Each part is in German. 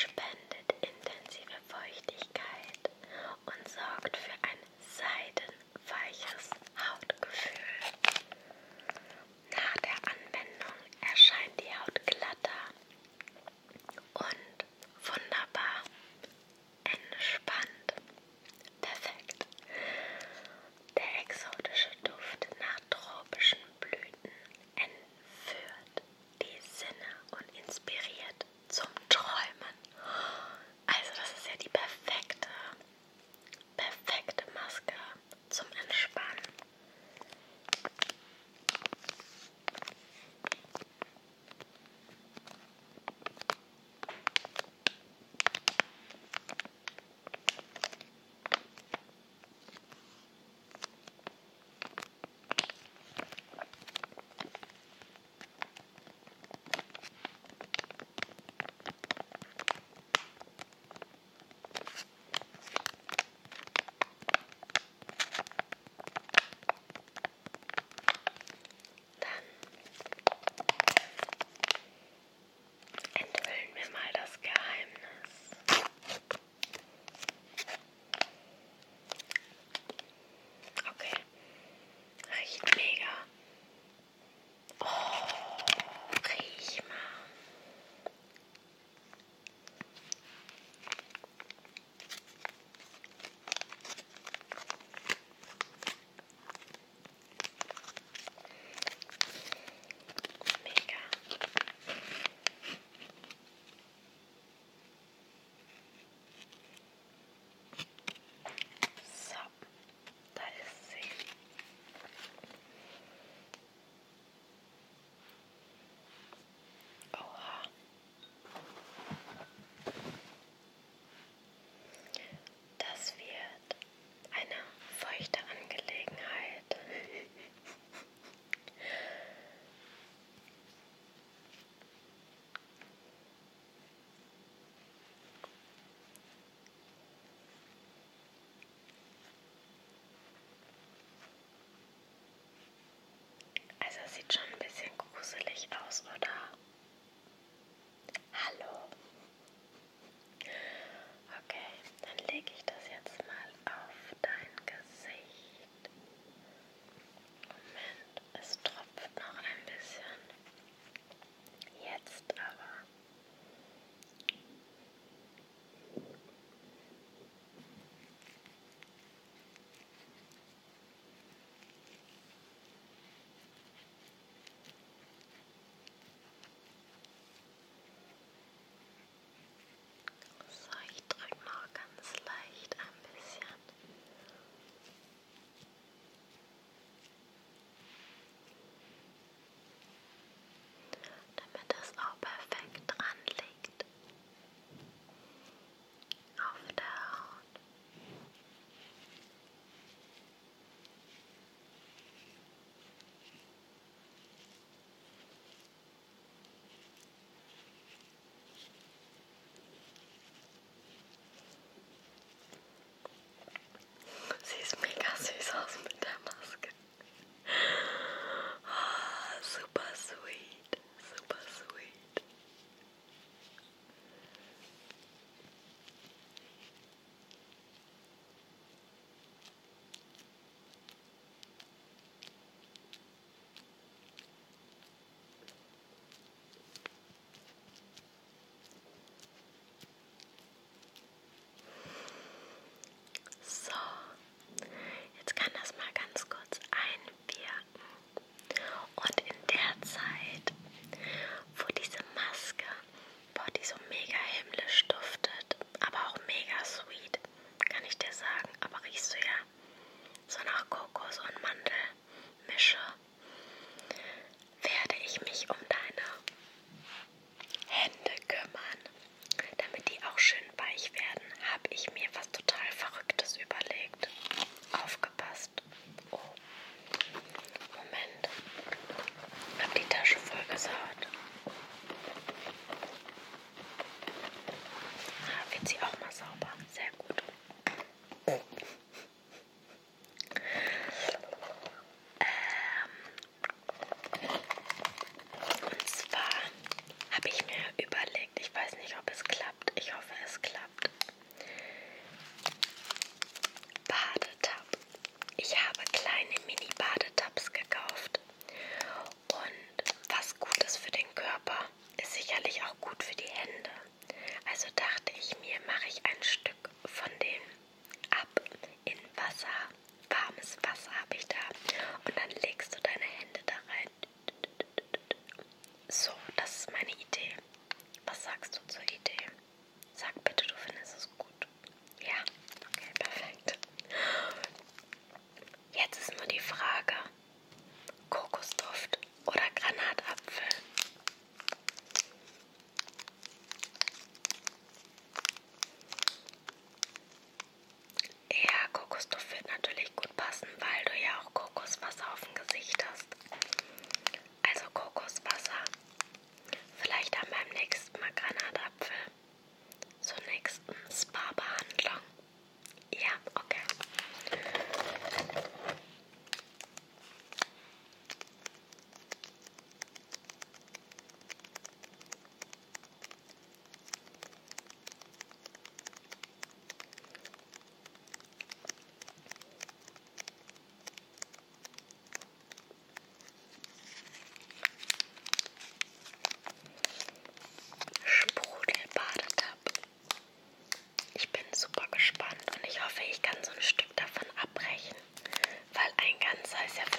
是笨 size of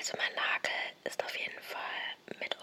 Also mein Nagel ist auf jeden Fall mit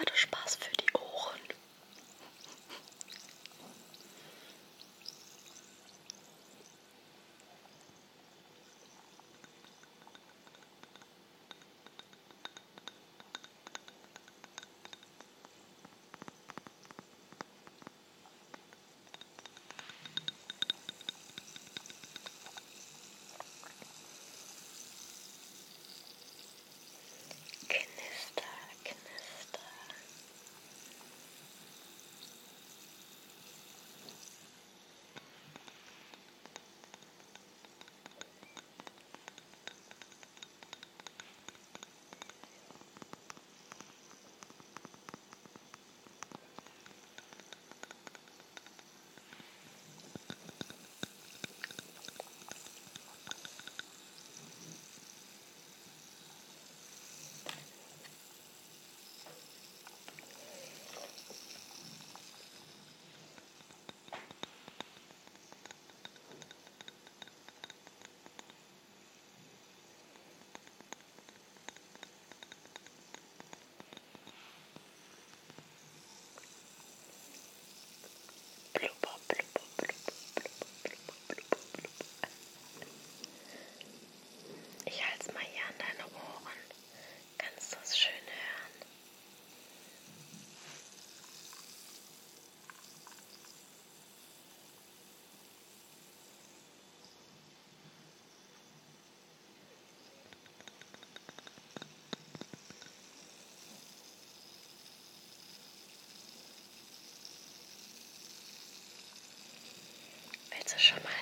gerade Spaß für Willst du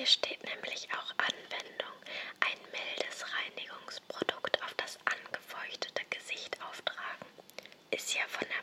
Hier steht nämlich auch Anwendung, ein mildes Reinigungsprodukt auf das angefeuchtete Gesicht auftragen. Ist ja von der